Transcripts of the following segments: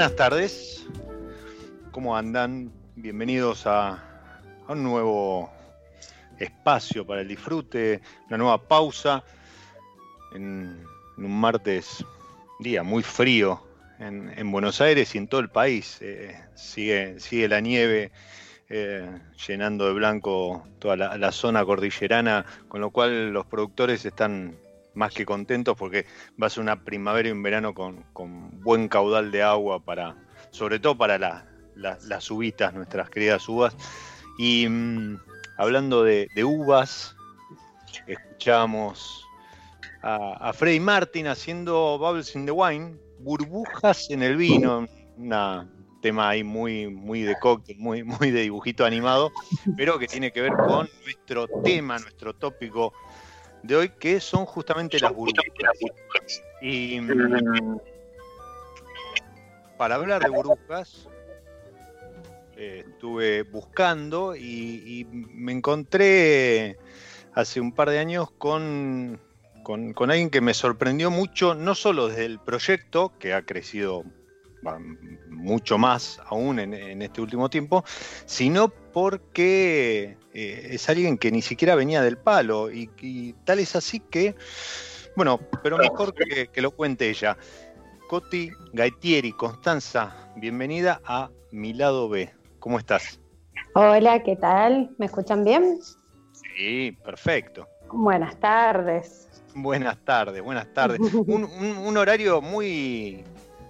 Buenas tardes, ¿cómo andan? Bienvenidos a, un nuevo espacio para el disfrute, una nueva pausa en, un martes, día muy frío en, Buenos Aires y en todo el país. Eh, sigue, sigue la nieve eh, llenando de blanco toda la zona cordillerana, con lo cual los productores están más que contentos porque va a ser una primavera y un verano con, buen caudal de agua para, sobre todo para las uvitas, nuestras queridas uvas. Y mm, hablando de, uvas, escuchamos a, a, Freddy Martin haciendo Bubbles in the Wine, burbujas en el vino, un tema ahí muy, muy de cóctel, muy, muy de dibujito animado, pero que tiene que ver con nuestro tema, nuestro tópico de hoy, que son justamente las burbujas. Y mm, para hablar de burbujas, eh, estuve buscando y, me encontré hace un par de años con, con, con, alguien que me sorprendió mucho, no solo desde el proyecto, que ha crecido mucho más aún en, este último tiempo, sino porque eh, es alguien que ni siquiera venía del palo y, tal es así que, bueno, pero mejor que, lo cuente ella. Coti Gaitieri. Constanza, bienvenida a Mi Lado B. ¿Cómo estás? Hola, ¿qué tal? ¿Me escuchan bien? Sí, perfecto. Buenas tardes. Buenas tardes, buenas tardes. un, horario muy,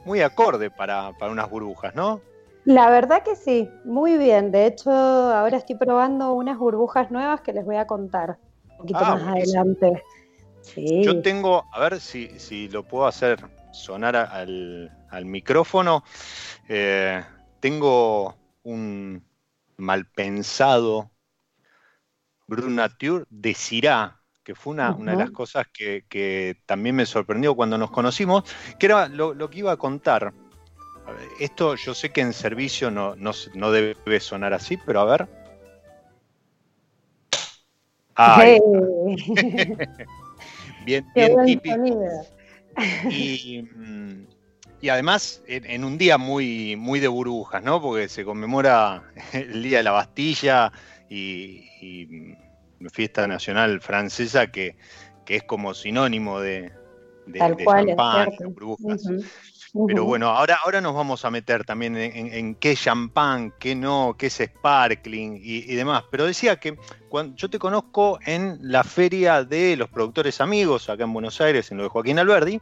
muy acorde para, unas burbujas, ¿no? La verdad que sí, muy bien. De hecho, ahora estoy probando unas burbujas nuevas que les voy a contar un poquito ah, más adelante. Yo tengo, a ver si, si lo puedo hacer sonar al, micrófono. Eh, tengo un mal pensado Brunature de Cirá, que fue una, de las cosas que, también me sorprendió cuando nos conocimos, que era lo, que iba a contar. Esto yo sé que en servicio no, no, debe sonar así, pero a ver. bien, bien típico. Y, y además en, un día muy, muy de burbujas, ¿no? Porque se conmemora el Día de la Bastilla y, mm, fiesta nacional francesa que, es como sinónimo de, de, champán, de burbujas. Pero bueno, ahora, ahora nos vamos a meter también en, qué champán, qué no, qué es sparkling y, demás. Pero decía que cuando, yo te conozco en la feria de los productores amigos acá en Buenos Aires, en lo de Joaquín Alberdi,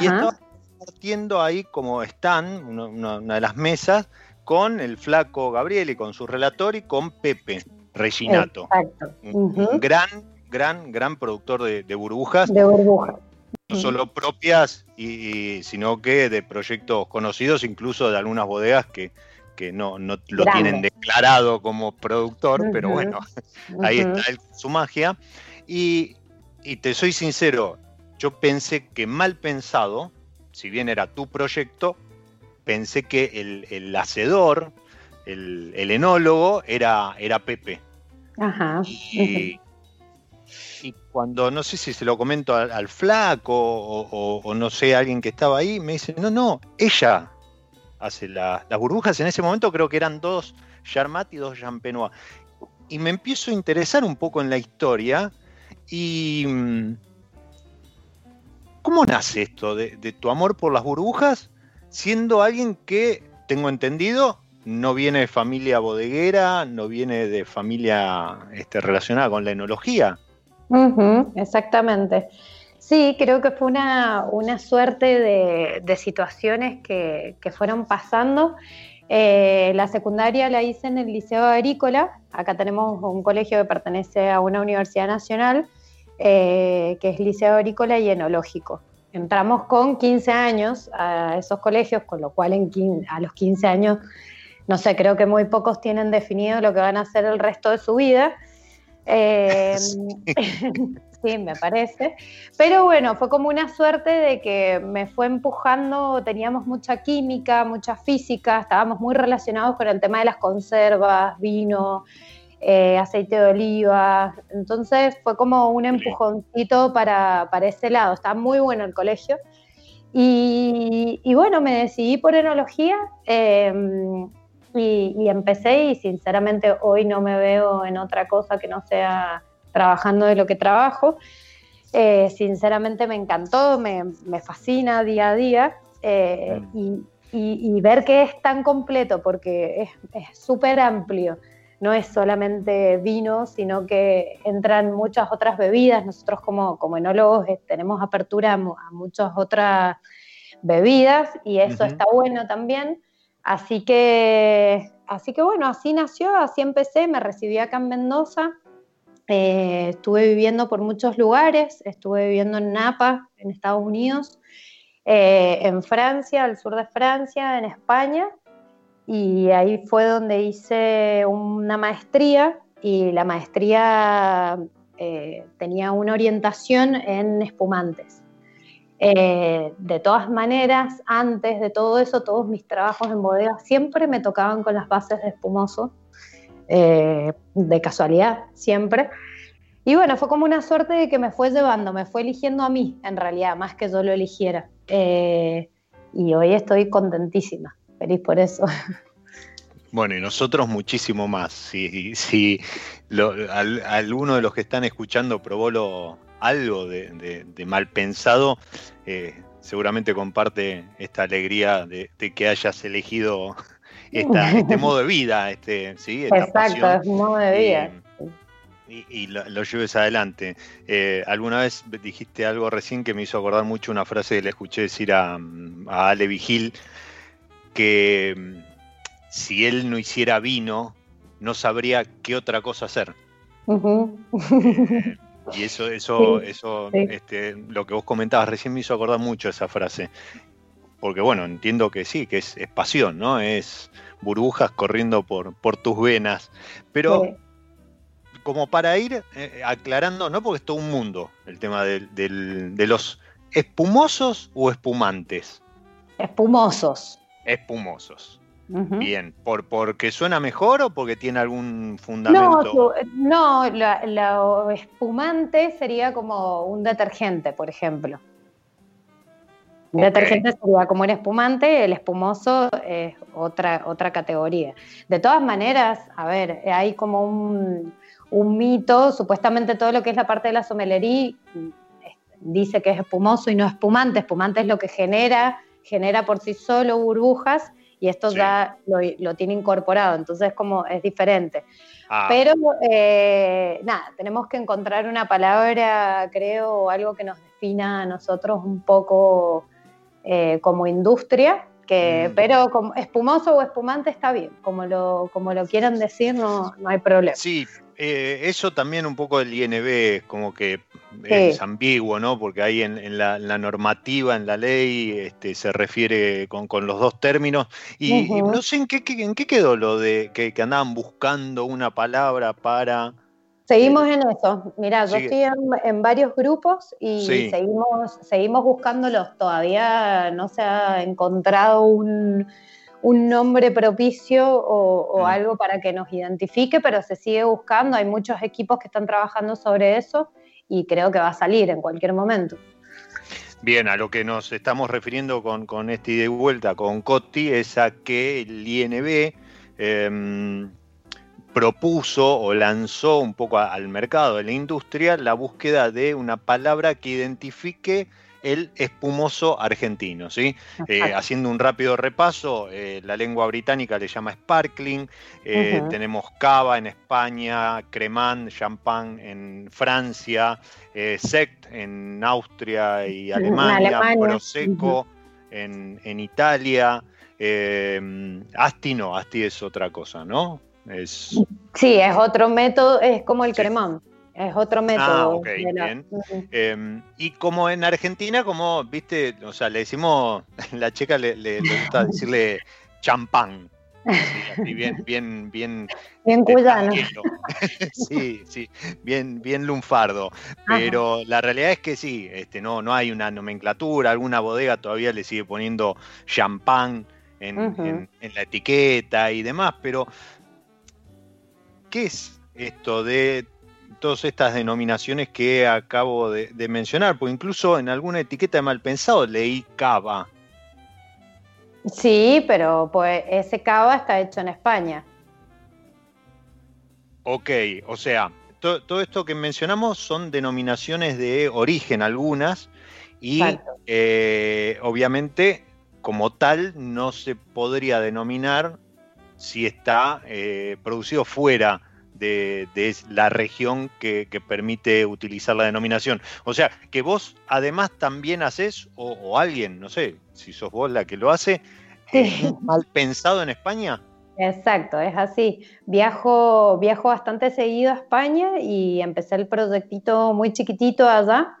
y estaba partiendo ahí como están, una, de las mesas, con el flaco Gabriel y con su relator y con Pepe Reginato. Exacto. Un, gran, gran, gran productor de, burbujas. De burbujas. No solo propias, y, sino que de proyectos conocidos, incluso de algunas bodegas que, no, no lo tienen declarado como productor, pero bueno, ahí está su magia. Y, y te soy sincero, yo pensé que mal pensado, si bien era tu proyecto, pensé que el, hacedor, el, enólogo, era, era Pepe. Ajá. Y, cuando, no sé si se lo comento al, flaco o, no sé, alguien que estaba ahí, me dice, no, no, ella hace las burbujas. En ese momento creo que eran dos Charmat y dos Champenois. Y me empiezo a interesar un poco en la historia y mm, ¿Cómo nace esto de, tu amor por las burbujas, siendo alguien que, tengo entendido, no viene de familia bodeguera, no viene de familia este, relacionada con la enología? Exactamente. Sí, creo que fue una, suerte de, situaciones que, fueron pasando. Eh, la secundaria la hice en el Liceo Agrícola. Acá tenemos un colegio que pertenece a una universidad nacional eh, que es Liceo Agrícola y Enológico. Entramos con 15 años a esos colegios, con lo cual en a los 15 años, no sé, creo que muy pocos tienen definido lo que van a hacer el resto de su vida. Eh, sí, me parece. Pero bueno, fue como una suerte de que me fue empujando, teníamos mucha química, mucha física, estábamos muy relacionados con el tema de las conservas, vino, eh, aceite de oliva. Entonces fue como un empujoncito para, para ese lado. Está muy bueno el colegio. Y, bueno, me decidí por enología em, y, empecé y sinceramente hoy no me veo en otra cosa que no sea trabajando de lo que trabajo. Eh, sinceramente me encantó, me, fascina día a día eh, y, ver que es tan completo porque es súper amplio no es solamente vino, sino que entran muchas otras bebidas. Nosotros como, como enólogos eh, tenemos apertura a, muchas otras bebidas y eso está bueno también. Así que, así que bueno, así nació, así empecé, me recibí acá en Mendoza. Eh, estuve viviendo por muchos lugares, estuve viviendo en Napa, en Estados Unidos, eh, en Francia, al sur de Francia, en España, y ahí fue donde hice una maestría y la maestría eh, tenía una orientación en espumantes. Eh, de todas maneras, antes de todo eso, todos mis trabajos en bodega siempre me tocaban con las bases de espumoso, eh, de casualidad, siempre. Y bueno, fue como una suerte de que me fue llevando, me fue eligiendo a mí, en realidad, más que yo lo eligiera. y hoy estoy contentísima feliz por eso. Bueno, y nosotros muchísimo más. Si, si alguno de los que están escuchando probó lo, algo de, mal pensado, eh, seguramente comparte esta alegría de, que hayas elegido este modo de vida, este, ¿sí? Exacto, es modo de vida. Y, lo, lleves adelante. Eh, alguna vez dijiste algo recién que me hizo acordar mucho una frase que le escuché decir a, a Ale Vigil, que mm, si él no hiciera vino, no sabría qué otra cosa hacer. Y eso, eso, eso, Este, lo que vos comentabas recién me hizo acordar mucho esa frase. Porque bueno, entiendo que sí, que es, pasión, ¿no? Es burbujas corriendo por, por tus venas. Pero como para ir eh, aclarando, no porque es todo un mundo el tema de los espumosos o espumantes. Espumosos. Espumosos. Bien, ¿Por, ¿porque suena mejor o porque tiene algún fundamento? No, lo espumante sería como un detergente, por ejemplo. Un detergente sería como un espumante, el espumoso es otra, otra categoría. De todas maneras, a ver, hay como un, un mito, supuestamente todo lo que es la parte de la somelería dice que es espumoso y no espumante. Espumante es lo que genera, genera por sí solo burbujas y esto ya lo, tiene incorporado, entonces como es diferente. Ah. Pero eh, nada, tenemos que encontrar una palabra, creo, o algo que nos defina a nosotros un poco eh, como industria, que, mm. pero como espumoso o espumante está bien, como lo, como lo quieran decir, no, no hay problema. Sí, eh, eso también un poco del INB, como que es ambiguo, ¿no? Porque ahí en, la, normativa, en la ley, este, se refiere con, los dos términos. Y, no sé en qué, en qué quedó lo de que, andaban buscando una palabra para... Seguimos en eso. Mira, yo estoy en, varios grupos y seguimos, seguimos buscándolos. Todavía no se ha encontrado un, nombre propicio o, o, algo para que nos identifique, pero se sigue buscando. Hay muchos equipos que están trabajando sobre eso y creo que va a salir en cualquier momento. Bien, a lo que nos estamos refiriendo con, con este ida y vuelta con Cotti es a que el INB em, propuso o lanzó un poco al mercado de la industria la búsqueda de una palabra que identifique el espumoso argentino. ¿sí? Eh, haciendo un rápido repaso, eh, la lengua británica le llama sparkling, eh, tenemos cava en España, cremant, champán en Francia, sect en Austria y Alemania, prosecco en, Italia. asti no, asti es otra cosa, ¿no? Es... Sí, es otro método, es como el cremant. Es otro método. Ah, ok, bien. Em, y como en Argentina, como, viste, o sea, le decimos, la checa le, gusta decirle champán. bien, bien, bien. Bien cuyano. sí, sí, bien, bien lunfardo. Pero la realidad es que sí, este, no, no hay una nomenclatura, alguna bodega todavía le sigue poniendo champán en la etiqueta y demás, pero ¿qué es esto de todas estas denominaciones que acabo de, mencionar, porque incluso en alguna etiqueta de mal pensado leí cava. Sí, pero pues ese cava está hecho en España. Ok, o sea, todo esto que mencionamos son denominaciones de origen algunas y eh, obviamente como tal no se podría denominar si está eh, producido fuera de, la región que, permite utilizar la denominación. O sea, que vos además también haces, o, alguien, no sé, si sos vos la que lo hace, mal pensado en España. Exacto, es así. Viajo, viajo bastante seguido a España y empecé el proyectito muy chiquitito allá.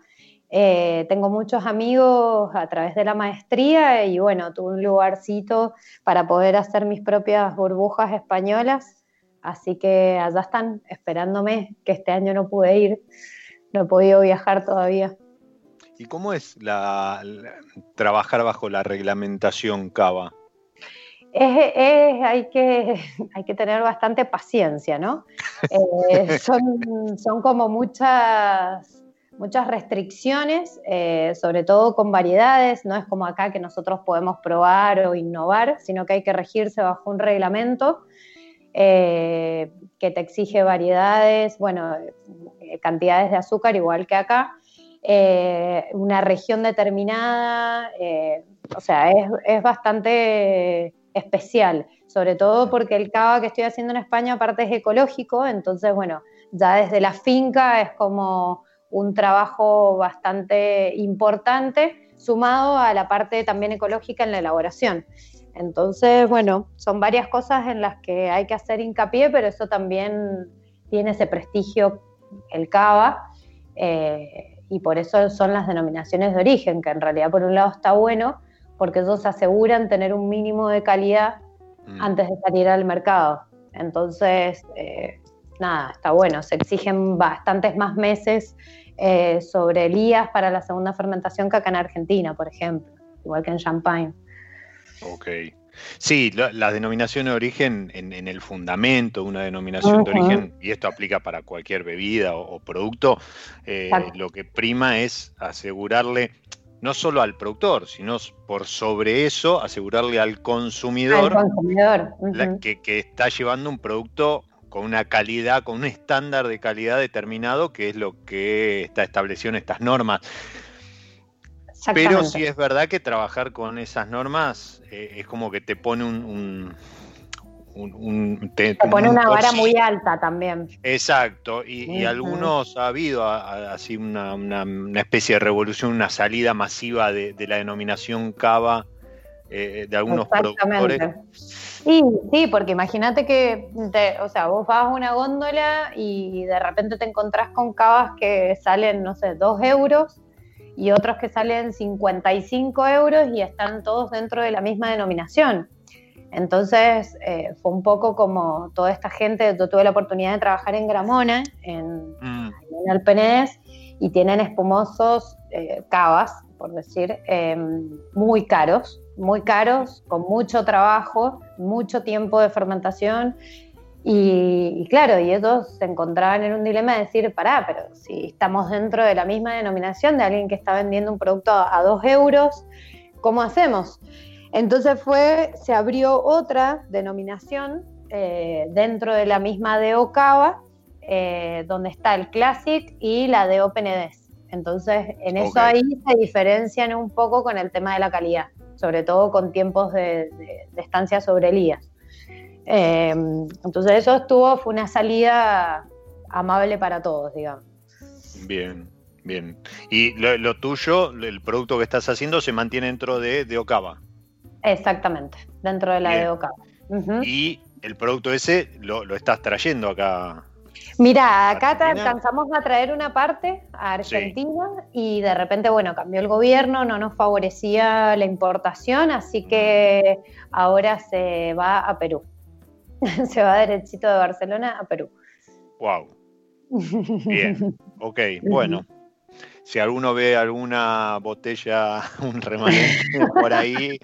Eh, tengo muchos amigos a través de la maestría y bueno, tuve un lugarcito para poder hacer mis propias burbujas españolas Así que allá están esperándome, que este año no pude ir, no he podido viajar todavía. ¿Y cómo es la, trabajar bajo la reglamentación CABA? hay, que, hay que tener bastante paciencia, ¿no? Eh, son, son, como muchas, muchas restricciones, eh, sobre todo con variedades, no es como acá que nosotros podemos probar o innovar, sino que hay que regirse bajo un reglamento eh, que te exige variedades, bueno, eh, cantidades de azúcar igual que acá. eh, una región determinada, eh, o sea, es, bastante especial, sobre todo porque el cava que estoy haciendo en España aparte es ecológico, entonces, bueno, ya desde la finca es como un trabajo bastante importante, sumado a la parte también ecológica en la elaboración. Entonces, bueno, son varias cosas en las que hay que hacer hincapié, pero eso también tiene ese prestigio, el cava, eh, y por eso son las denominaciones de origen, que en realidad por un lado está bueno, porque ellos aseguran tener un mínimo de calidad mm. antes de salir al mercado. Entonces, eh, nada, está bueno, se exigen bastantes más meses eh, sobre elías para la segunda fermentación que acá en Argentina, por ejemplo, igual que en Champagne. Ok. Sí, la, denominación de origen en, el fundamento de una denominación de origen, y esto aplica para cualquier bebida o, producto, eh, lo que prima es asegurarle no solo al productor, sino por sobre eso asegurarle al consumidor, que, está llevando un producto con una calidad, con un estándar de calidad determinado, que es lo que está establecido en estas normas. Pero sí es verdad que trabajar con esas normas eh, es como que te pone un... te, pone una vara muy alta también. Exacto, y, algunos ha habido así una, especie de revolución, una salida masiva de, la denominación cava eh, de algunos productores. Sí, sí, porque imagínate que, o sea, vos vas a una góndola y de repente te encontrás con cavas que salen, no sé, dos euros y otros que salen 55 euros y están todos dentro de la misma denominación. Entonces eh, fue un poco como toda esta gente, yo tuve la oportunidad de trabajar en Gramona, en, mm. en Alpenés, y tienen espumosos eh, cavas, por decir, em, muy caros, muy caros, con mucho trabajo, mucho tiempo de fermentación y, claro, y ellos se encontraban en un dilema de decir, pará, pero si estamos dentro de la misma denominación de alguien que está vendiendo un producto a, dos euros, ¿cómo hacemos? Entonces fue, se abrió otra denominación eh, dentro de la misma de Ocava, eh, donde está el Classic y la de OpenEDES. Entonces, en eso ahí se diferencian un poco con el tema de la calidad, sobre todo con tiempos de, de estancia sobre Elías. Eh, entonces eso estuvo, fue una salida amable para todos, digamos. Bien, bien. Y lo, tuyo, el producto que estás haciendo, se mantiene dentro de, de Ocava. Exactamente, dentro de la de Ocava. Y el producto ese lo, estás trayendo acá. Mira, acá alcanzamos a traer una parte a Argentina y de repente, bueno, cambió el gobierno, no nos favorecía la importación, así que ahora se va a Perú. se va derechito de Barcelona a Perú. Wow. Bien, ok, bueno. Si alguno ve alguna botella, un remanente por ahí,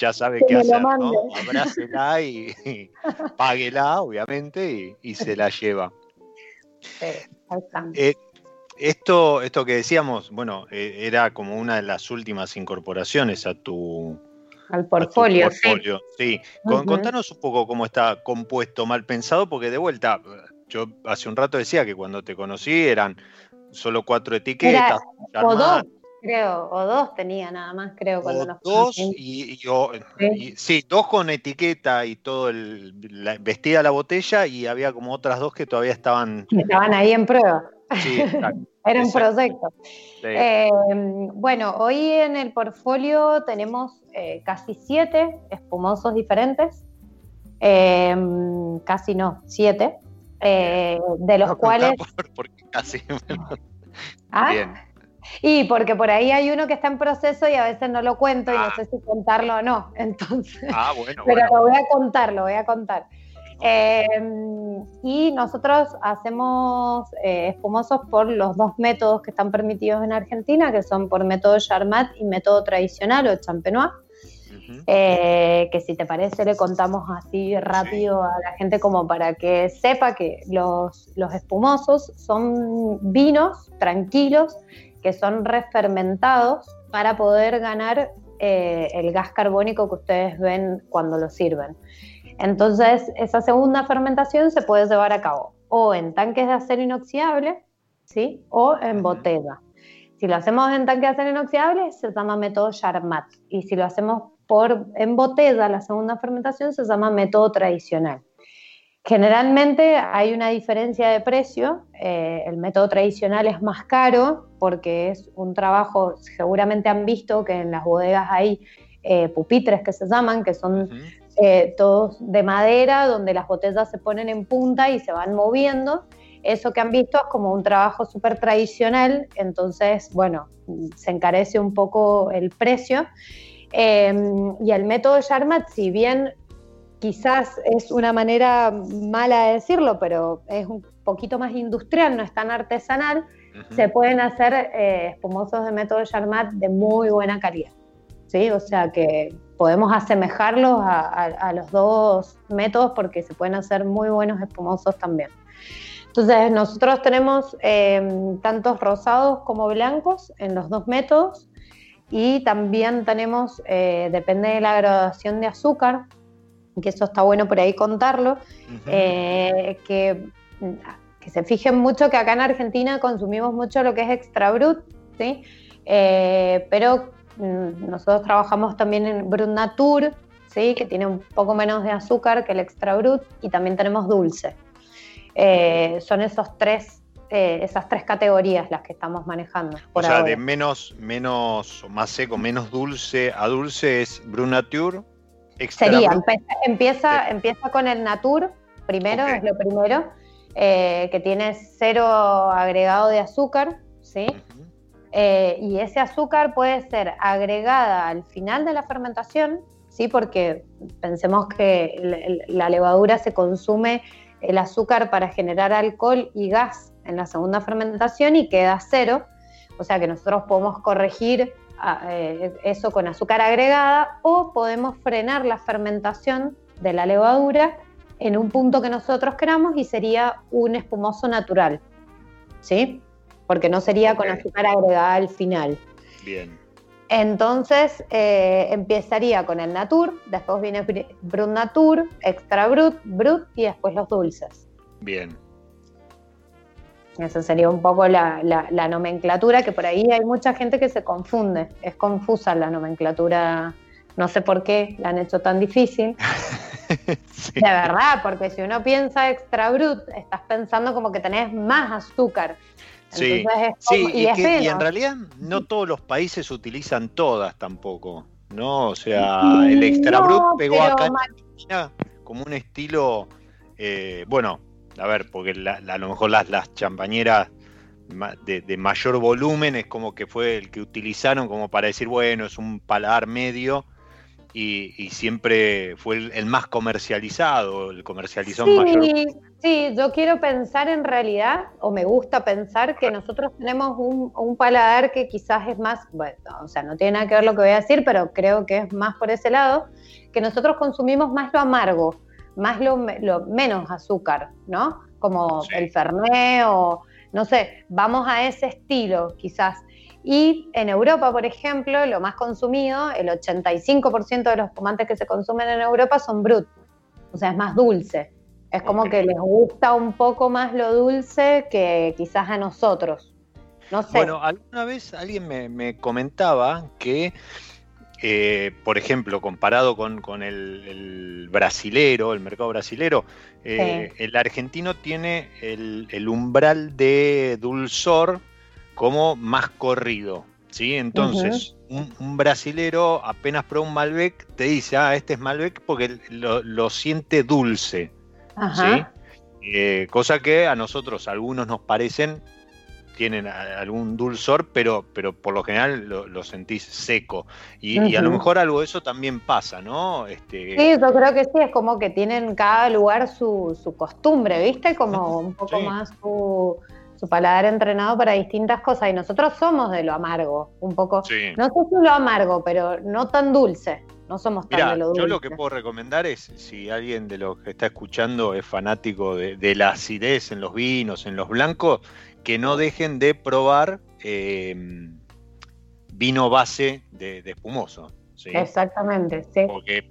ya sabe qué hacer, ¿no? Abrácela y, páguela, obviamente, y, se la lleva. Eh, esto, esto que decíamos, bueno, eh, era como una de las últimas incorporaciones a tu, al portfolio. sí. Contanos un poco cómo está compuesto mal pensado, porque de vuelta, yo hace un rato decía que cuando te conocí eran solo cuatro etiquetas. o dos, creo, o dos tenía nada más, creo, cuando nos Dos y, yo, sí. dos con etiqueta y todo el la, vestida la botella y había como otras dos que todavía estaban. Estaban ahí en prueba. Sí, exacto. Era un proyecto. Eh, bueno, hoy en el portfolio tenemos eh, casi siete espumosos diferentes. Eh, casi no, siete. de los cuales. porque casi. ¿Ah? Y porque por ahí hay uno que está en proceso y a veces no lo cuento y no ah. sé si contarlo o no. Entonces. Ah, bueno. Pero lo voy a contar, lo voy a contar. Em, y nosotros hacemos eh, espumosos por los dos métodos que están permitidos en Argentina, que son por método Charmat y método tradicional o champenois. Eh, que si te parece le contamos así rápido a la gente como para que sepa que los, los espumosos son vinos tranquilos que son refermentados para poder ganar eh, el gas carbónico que ustedes ven cuando lo sirven. Entonces, esa segunda fermentación se puede llevar a cabo o en tanques de acero inoxidable, ¿sí? O en botella. Si lo hacemos en tanque de acero inoxidable, se llama método Charmat. Y si lo hacemos por, en botella, la segunda fermentación, se llama método tradicional. Generalmente hay una diferencia de precio. Eh, el método tradicional es más caro porque es un trabajo, seguramente han visto que en las bodegas hay eh, pupitres que se llaman, que son eh, todos de madera, donde las botellas se ponen en punta y se van moviendo. Eso que han visto es como un trabajo súper tradicional, entonces, bueno, se encarece un poco el precio. y el método Charmat, si bien quizás es una manera mala de decirlo, pero es un poquito más industrial, no es tan artesanal, se pueden hacer eh, espumosos de método Charmat de muy buena calidad. ¿sí? O sea que podemos asemejarlos a, los dos métodos porque se pueden hacer muy buenos espumosos también. Entonces, nosotros tenemos em, tantos rosados como blancos en los dos métodos y también tenemos, eh, depende de la graduación de azúcar, que eso está bueno por ahí contarlo, eh, que, que, se fijen mucho que acá en Argentina consumimos mucho lo que es extra brut, ¿sí? Eh, pero mm, nosotros trabajamos también en brut nature, ¿sí? que tiene un poco menos de azúcar que el extra brut, y también tenemos dulce. Eh, son esos tres esas tres categorías las que estamos manejando. o sea, de menos, menos, más seco, menos dulce a dulce es Brut Nature, Sería, empieza, empieza con el Natur, primero, es lo primero, eh, que tiene cero agregado de azúcar, ¿sí? Eh, y ese azúcar puede ser agregada al final de la fermentación, ¿sí? Porque pensemos que la levadura se consume el azúcar para generar alcohol y gas en la segunda fermentación y queda cero. O sea que nosotros podemos corregir eh, eso con azúcar agregada o podemos frenar la fermentación de la levadura en un punto que nosotros queramos y sería un espumoso natural, ¿sí? Porque no sería con azúcar agregada al final. Bien. Entonces eh, empezaría con el Natur, después viene Brut Natur, Extra Brut, Brut y después los dulces. Bien. Esa sería un poco la, nomenclatura, que por ahí hay mucha gente que se confunde. Es confusa la nomenclatura. No sé por qué la han hecho tan difícil. De verdad, porque si uno piensa extra brut, estás pensando como que tenés más azúcar. Sí, sí y, en realidad no todos los países utilizan todas tampoco, ¿no? O sea, el extra brut pegó acá en Argentina como un estilo, eh, bueno, a ver, porque a lo mejor las, las champañeras de, mayor volumen es como que fue el que utilizaron como para decir, bueno, es un paladar medio y, siempre fue el, más comercializado, el comercializado mayor. Sí, yo quiero pensar en realidad, o me gusta pensar que nosotros tenemos un, un, paladar que quizás es más, bueno, o sea, no tiene nada que ver lo que voy a decir, pero creo que es más por ese lado, que nosotros consumimos más lo amargo más lo, menos azúcar, ¿no? Como el Fernet o, no sé, vamos a ese estilo quizás. Y en Europa, por ejemplo, lo más consumido, el 85% de los espumantes que se consumen en Europa son brut, o sea, es más dulce. Es como que les gusta un poco más lo dulce que quizás a nosotros. No sé. Bueno, alguna vez alguien me, me comentaba que eh, por ejemplo, comparado con, el, brasilero, el mercado brasilero, eh, el argentino tiene el, umbral de dulzor como más corrido. ¿sí? Entonces, un, brasilero apenas prueba un Malbec, te dice, ah, este es Malbec porque lo, siente dulce. Eh, cosa que a nosotros, algunos nos parecen tienen algún dulzor, pero, pero por lo general lo, sentís seco. Y, a lo mejor algo de eso también pasa, ¿no? Este... Sí, yo creo que sí, es como que tienen cada lugar su, su costumbre, ¿viste? Como un poco más su, su, paladar entrenado para distintas cosas. Y nosotros somos de lo amargo, un poco. No sé si lo amargo, pero no tan dulce. No somos tan de lo dulce. Yo lo que puedo recomendar es, si alguien de los que está escuchando es fanático de, de la acidez en los vinos, en los blancos, que no dejen de probar em, vino base de, espumoso. Exactamente, sí. Porque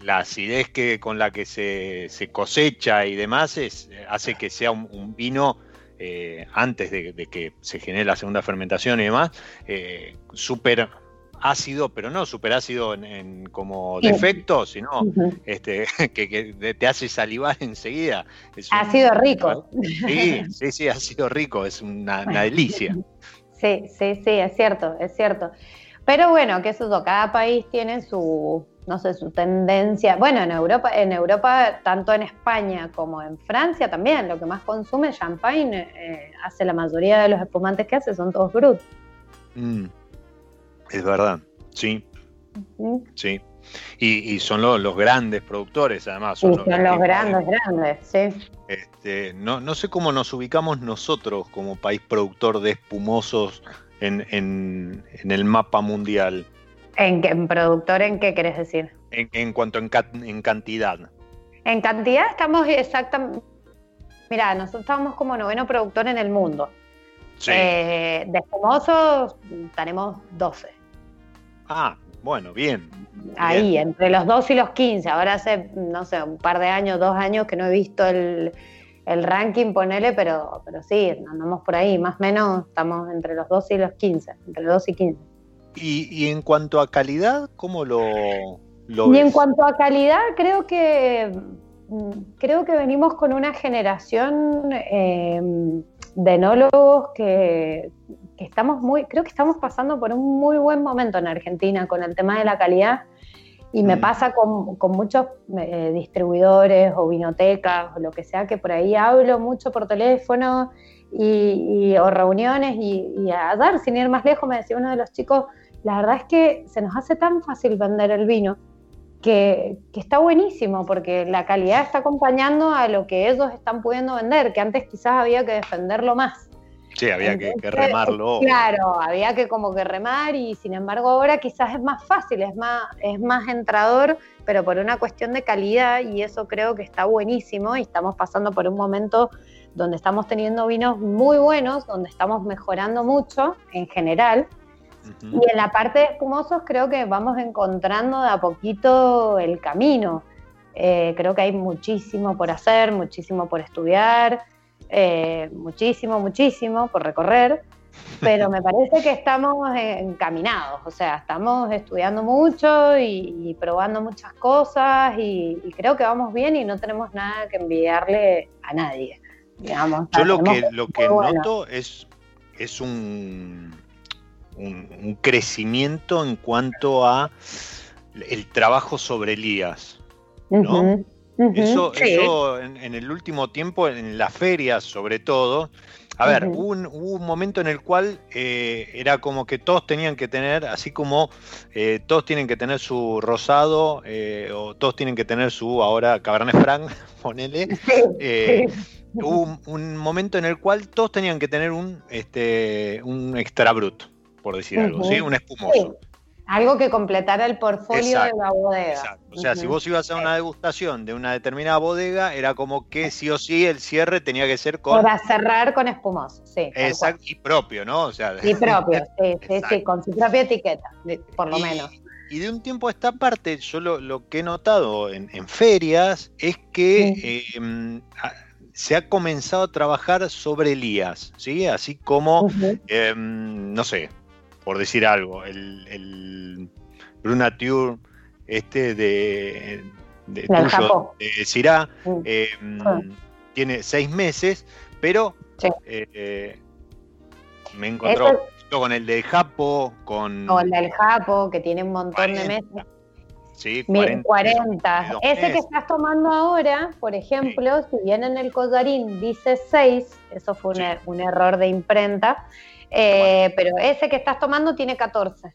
la acidez que, con la que se, cosecha y demás es, hace que sea un, vino eh, antes de, que se genere la segunda fermentación y demás, eh, súper ácido, pero no súper ácido en, como defecto, sino este, que, te hace salivar enseguida. ha sido rico. Sí, sí, sí, ha sido rico, es una, delicia. Sí, sí, sí, es cierto, es cierto. Pero bueno, que eso, cada país tiene su, no sé, su tendencia. Bueno, en Europa, en Europa, tanto en España como en Francia también, lo que más consume champagne, eh, hace la mayoría de los espumantes que hace son todos brut. Mm. Es verdad, sí. Sí. Y, son los, grandes productores, además. Son, los, grandes, grandes, sí. Este, no, no sé cómo nos ubicamos nosotros como país productor de espumosos en, en, el mapa mundial. ¿En, ¿En, productor en qué querés decir? En, cuanto en, en cantidad. En cantidad estamos exactamente... Mira, nosotros estamos como noveno productor en el mundo. Sí. Eh, de espumosos tenemos 12. Ah, bueno, bien. Ahí, entre los 2 y los 15. Ahora hace, no sé, un par de años, dos años que no he visto el, ranking, ponele, pero, pero sí, andamos por ahí. Más o menos estamos entre los 12 y los 15. Entre los 2 y 15. Y, en cuanto a calidad, ¿cómo lo, lo Y en cuanto a calidad, creo que creo que venimos con una generación eh, de enólogos que, estamos muy, creo que estamos pasando por un muy buen momento en Argentina con el tema de la calidad. Y me mm. pasa con, muchos eh, distribuidores o vinotecas o lo que sea, que por ahí hablo mucho por teléfono y, o reuniones y, y, a dar, sin ir más lejos, me decía uno de los chicos, la verdad es que se nos hace tan fácil vender el vino que, que, está buenísimo porque la calidad está acompañando a lo que ellos están pudiendo vender, que antes quizás había que defenderlo más. Sí, había que, remarlo. Claro, había que como que remar y sin embargo ahora quizás es más fácil, es más, es más entrador, pero por una cuestión de calidad y eso creo que está buenísimo y estamos pasando por un momento donde estamos teniendo vinos muy buenos, donde estamos mejorando mucho en general. Y en la parte de espumosos creo que vamos encontrando de a poquito el camino. Eh, creo que hay muchísimo por hacer, muchísimo por estudiar. Eh, muchísimo, muchísimo por recorrer, pero me parece que estamos encaminados, o sea, estamos estudiando mucho y, probando muchas cosas y, creo que vamos bien y no tenemos nada que envidiarle a nadie. Digamos, Yo lo que, lo que noto es, es un, un, crecimiento en cuanto a el trabajo sobre Elías, ¿no? Eso, eso en, el último tiempo, en las ferias sobre todo, a ver, hubo, un, momento en el cual eh, era como que todos tenían que tener, así como eh, todos tienen que tener su rosado, eh, o todos tienen que tener su ahora Cabernet Franc, ponele. hubo un, momento en el cual todos tenían que tener un, este, un extra brut, por decir algo, ¿sí? Un espumoso. Algo que completara el portfolio de la bodega. Exacto. O sea, si vos ibas a una degustación de una determinada bodega, era como que sí o sí el cierre tenía que ser con. Para cerrar con espumoso, sí. Exacto, y propio, ¿no? O sea, y propio, sí, sí, sí, con su propia etiqueta, por lo menos. Y de un tiempo a esta parte, yo lo, que he notado en, ferias es que em, se ha comenzado a trabajar sobre Elías, ¿sí? Así como, em, no sé, por decir algo, el, el Brunature este de, de tuyo, de Cirá, eh, tiene seis meses, pero eh, me encontró con el de Japo, con... Con el del Japo, que tiene un montón de meses. Sí, 40. Ese que estás tomando ahora, por ejemplo, si bien en el collarín dice 6, eso fue un, er, un error de imprenta, eh, pero ese que estás tomando tiene 14.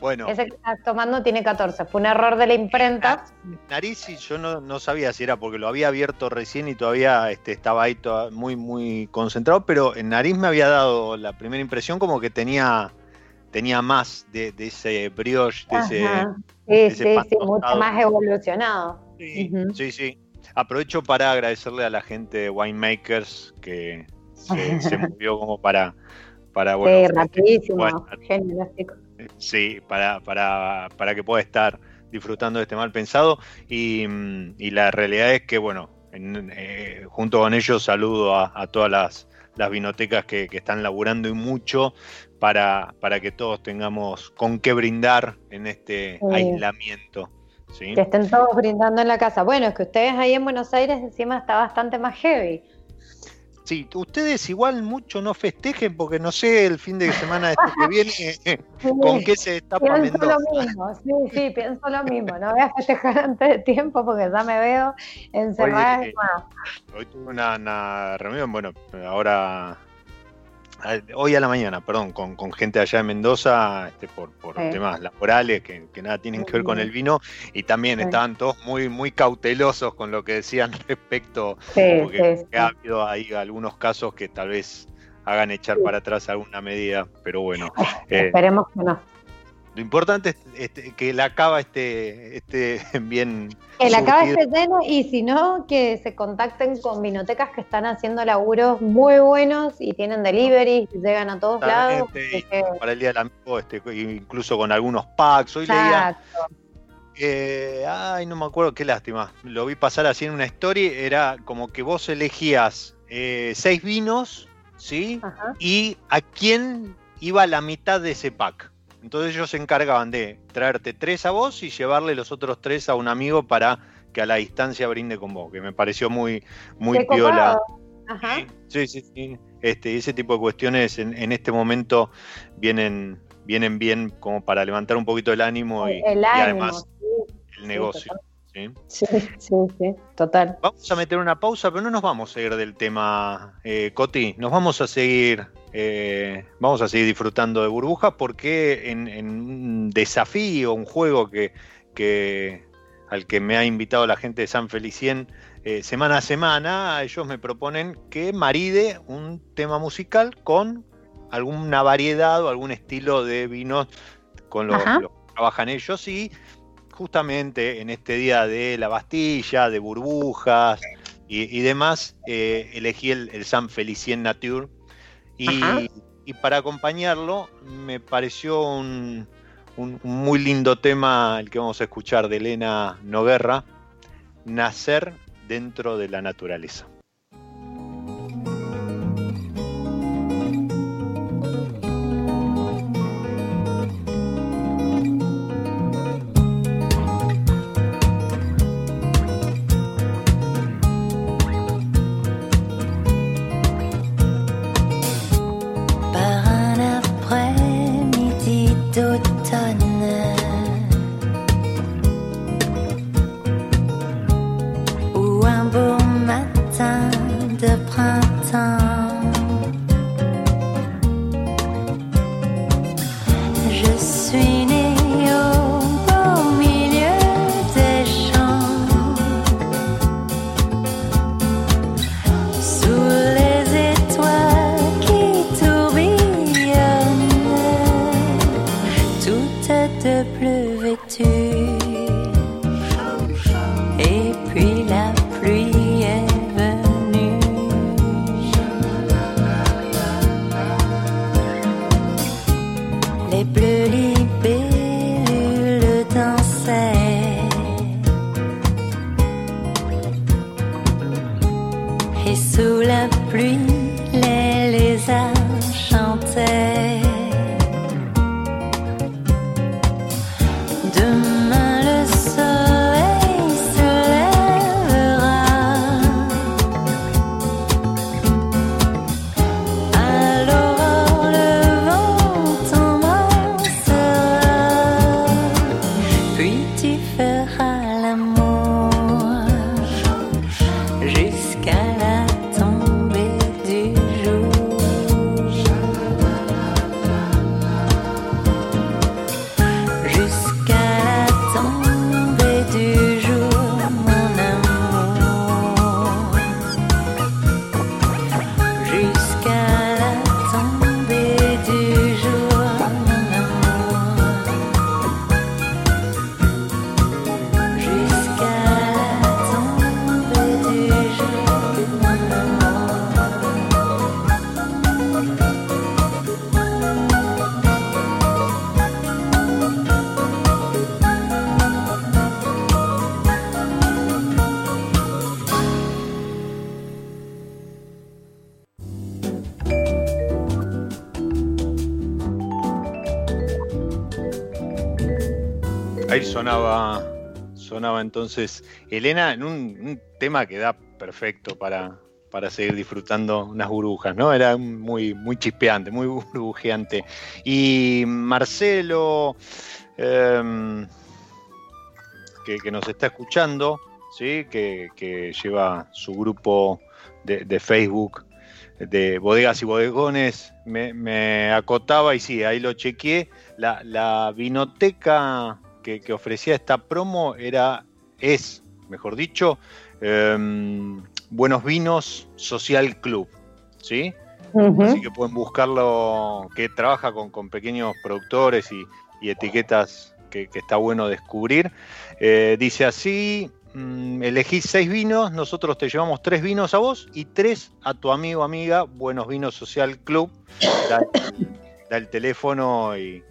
Bueno. Ese que estás tomando tiene 14. Fue un error de la imprenta. Nariz, yo no, sabía si era porque lo había abierto recién y todavía este, estaba ahí muy, muy concentrado, pero en nariz me había dado la primera impresión como que tenía, tenía más de, ese brioche, de ese. Sí, sí, sí, mucho más evolucionado. Sí, sí, sí. Aprovecho para agradecerle a la gente de Winemakers que, se, movió como para, para bueno, sí, rapidísimo, Sí, para, para, para que pueda estar disfrutando de este mal pensado. Y, la realidad es que, bueno, eh, junto con ellos saludo a, todas las, vinotecas que, están laburando y mucho para, para que todos tengamos con qué brindar en este aislamiento. Que estén todos brindando en la casa. Bueno, es que ustedes ahí en Buenos Aires encima está bastante más heavy. Sí, ustedes igual mucho no festejen porque no sé el fin de semana este que viene con qué se está Pienso lo mismo, sí, sí, pienso lo mismo. No voy a festejar antes de tiempo porque ya me veo encerrada. Hoy, hoy tuve una reunión, bueno, ahora hoy a la mañana, perdón, con, gente allá en Mendoza, este, por, temas laborales que, nada tienen que ver con el vino, y también estaban todos muy, muy cautelosos con lo que decían respecto, porque ha habido ahí algunos casos que tal vez hagan echar para atrás alguna medida, pero bueno. Eh, Esperemos que no. Lo importante es este, que la cava esté, esté bien. Que la cava esté llena y si no, que se contacten con vinotecas que están haciendo laburos muy buenos y tienen delivery, llegan a todos lados. Para el Día del Amigo, este, incluso con algunos packs. Hoy Exacto. Eh, ay, no me acuerdo, qué lástima. Lo vi pasar así en una story. Era como que vos elegías eh, seis vinos, ¿sí? Y a quién iba la mitad de ese pack. Entonces ellos se encargaban de traerte tres a vos y llevarle los otros tres a un amigo para que a la distancia brinde con vos, que me pareció muy, muy piola. Sí, sí, sí. Este, ese tipo de cuestiones en, este momento vienen, vienen bien como para levantar un poquito el ánimo y, además el negocio. Sí, sí, sí, total. Vamos a meter una pausa, pero no nos vamos a ir del tema, eh, Coti. Nos vamos a seguir eh, vamos a seguir disfrutando de burbujas porque en, un desafío, un juego que, al que me ha invitado la gente de San Felicien eh, semana a semana, ellos me proponen que maride un tema musical con alguna variedad o algún estilo de vinos con los, que trabajan ellos. Y justamente en este día de la Bastilla, de burbujas y, demás, eh, elegí el, el San Felicien Nature y, para acompañarlo me pareció un, un, muy lindo tema el que vamos a escuchar de Elena Noguerra, Nacer dentro de la naturaleza. Entonces Elena en un, tema que da perfecto para, para seguir disfrutando unas burbujas, ¿no? Era muy, muy chispeante, muy burbujeante. Y Marcelo, em, que, nos está escuchando, ¿sí? que, lleva su grupo de, Facebook de bodegas y bodegones, me, acotaba y sí, ahí lo chequeé. La, vinoteca que, ofrecía esta promo era, es, mejor dicho, em, Buenos Vinos Social Club, ¿sí? Así que pueden buscarlo, que trabaja con, pequeños productores y, etiquetas que, está bueno descubrir. Eh, dice así, mm, elegís seis vinos, nosotros te llevamos tres vinos a vos y tres a tu amigo amiga, Buenos Vinos Social Club. Da, el teléfono y,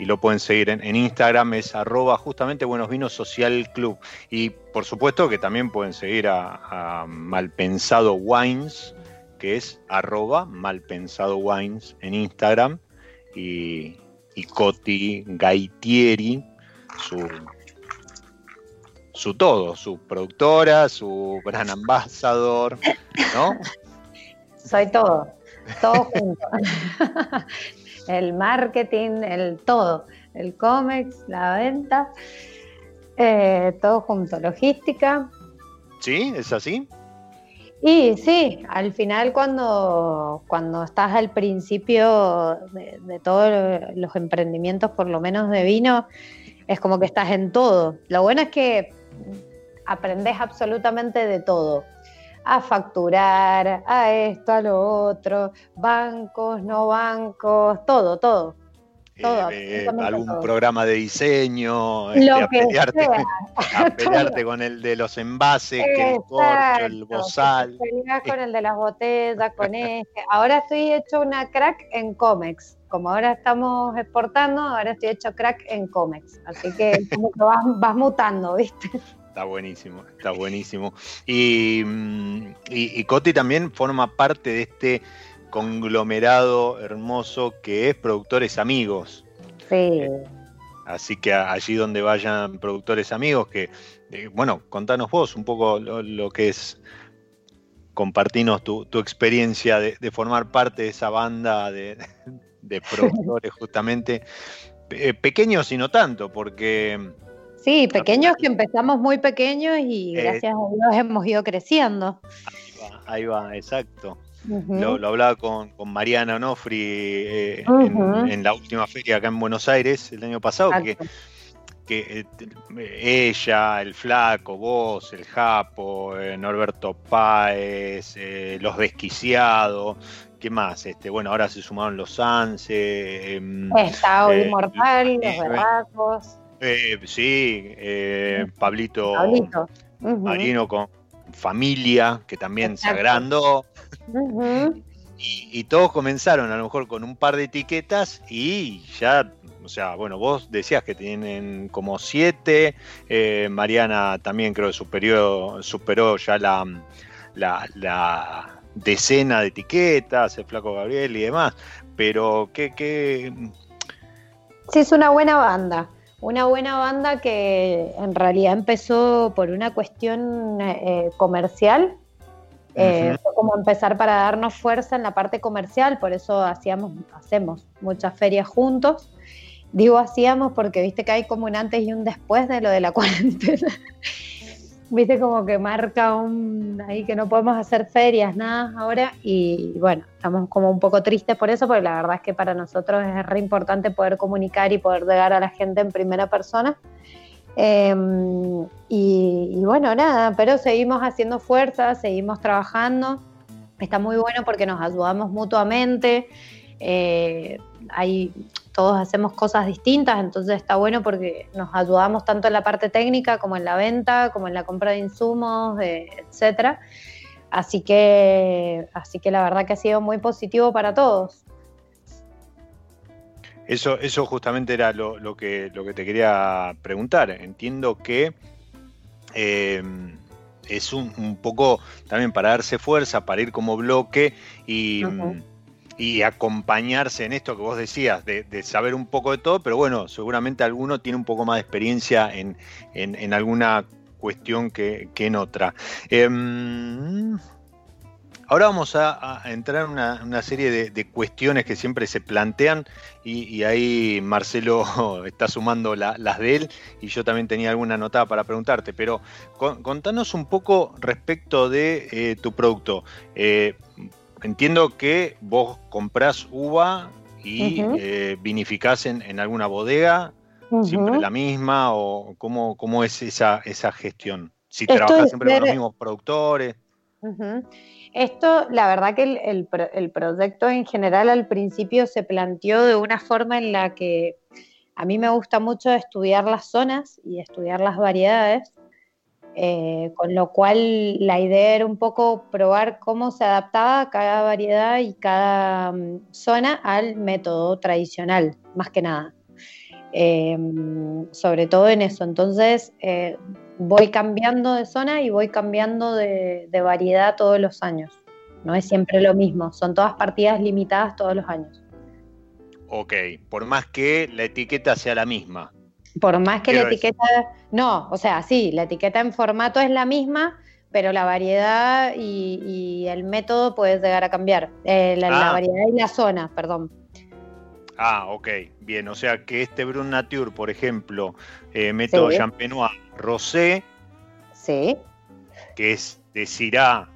lo pueden seguir en, Instagram, es arroba justamente Buenos Vinos Social Club. Y por supuesto que también pueden seguir a, Malpensado Wines, que es arroba Malpensado Wines en Instagram. Y, y Coti Gaitieri, su, su todo, su productora, su gran ambasador, ¿no? Soy todo, todo junto. el marketing, el todo, el cómics, la venta, eh, todo junto, logística. ¿Sí? ¿Es así? Y sí, al final cuando, cuando estás al principio de, todos los emprendimientos, por lo menos de vino, es como que estás en todo. Lo bueno es que aprendes absolutamente de todo. A facturar, a esto, a lo otro, bancos, no bancos, todo, todo. Eh, algún programa de diseño, este, a, pelearte, con el de los envases, que el corcho, el bozal. con el de las botellas, con este. Ahora estoy hecho una crack en Comex. Como ahora estamos exportando, ahora estoy hecho crack en Comex. Así que como que vas, mutando, ¿viste? Está buenísimo, está buenísimo. Y, mm, y, y Coti también forma parte de este conglomerado hermoso que es Productores Amigos. Sí. Así que allí donde vayan productores amigos, que, eh, bueno, contanos vos un poco lo, que es, compartirnos tu, experiencia de, formar parte de esa banda de, productores justamente, eh, pequeños y no tanto, porque... Sí, pequeños que empezamos muy pequeños y gracias a Dios hemos ido creciendo. Ahí va, ahí va, exacto lo, hablaba con, Mariana Onofri eh, en, la última feria acá en Buenos Aires el año pasado, que, que eh, ella, el flaco, vos, el Japo, eh, Norberto Páez, los desquiciados, ¿qué más? Este, bueno, ahora se sumaron los Anse. Em, Está hoy Mortal, los Berracos. Sí, Pablito, Pablito. Marino con familia, que también se agrandó. Y, todos comenzaron a lo mejor con un par de etiquetas y ya, o sea, bueno, vos decías que tienen como siete, eh, Mariana también creo que superó, superó ya la, la, decena de etiquetas, el flaco Gabriel y demás, pero ¿qué, qué... Sí, es una buena banda. Una buena banda que en realidad empezó por una cuestión eh, comercial eh, fue como empezar para darnos fuerza en la parte comercial, por eso hacíamos, hacemos muchas ferias juntos. Digo hacíamos porque viste que hay como un antes y un después de lo de la cuarentena. Viste como que marca un ahí que no podemos hacer ferias, nada ahora. Y bueno, estamos como un poco tristes por eso, porque la verdad es que para nosotros es re importante poder comunicar y poder llegar a la gente en primera persona. Em, y, bueno, nada, pero seguimos haciendo fuerza, seguimos trabajando. Está muy bueno porque nos ayudamos mutuamente. Eh, todos hacemos cosas distintas, entonces está bueno porque nos ayudamos tanto en la parte técnica como en la venta, como en la compra de insumos, etcétera. Así que, así que la verdad que ha sido muy positivo para todos. Eso, eso justamente era lo, que, lo que te quería preguntar. Entiendo que em, es un, poco también para darse fuerza, para ir como bloque y, y acompañarse en esto que vos decías, de, saber un poco de todo, pero bueno, seguramente alguno tiene un poco más de experiencia en, alguna cuestión que, en otra. Em, ahora vamos a, entrar en una, serie de, cuestiones que siempre se plantean y, ahí Marcelo está sumando las de él y yo también tenía alguna anotada para preguntarte, pero contanos un poco respecto de eh, tu producto. Eh, entiendo que vos comprás uva y eh, vinificás en, alguna bodega, siempre la misma, o cómo, cómo es esa, esa gestión. Si trabajas siempre con los mismos productores. Esto, la verdad que el, el, proyecto en general al principio se planteó de una forma en la que a mí me gusta mucho estudiar las zonas y estudiar las variedades eh, con lo cual la idea era un poco probar cómo se adaptaba cada variedad y cada mm, zona al método tradicional, más que nada. Eh, sobre todo en eso. Entonces eh, voy cambiando de zona y voy cambiando de, de variedad todos los años. No es siempre lo mismo, son todas partidas limitadas todos los años. Ok, por más que la etiqueta sea la misma. Por más que la etiqueta, no, o sea, sí, la etiqueta en formato es la misma, pero la variedad y, el método puede llegar a cambiar. Eh, la, ah. variedad y la zona, perdón. Ah, ok, bien, o sea que este Brun Nature, por ejemplo, eh, método Champenois Rosé, sí. que es de Syrah.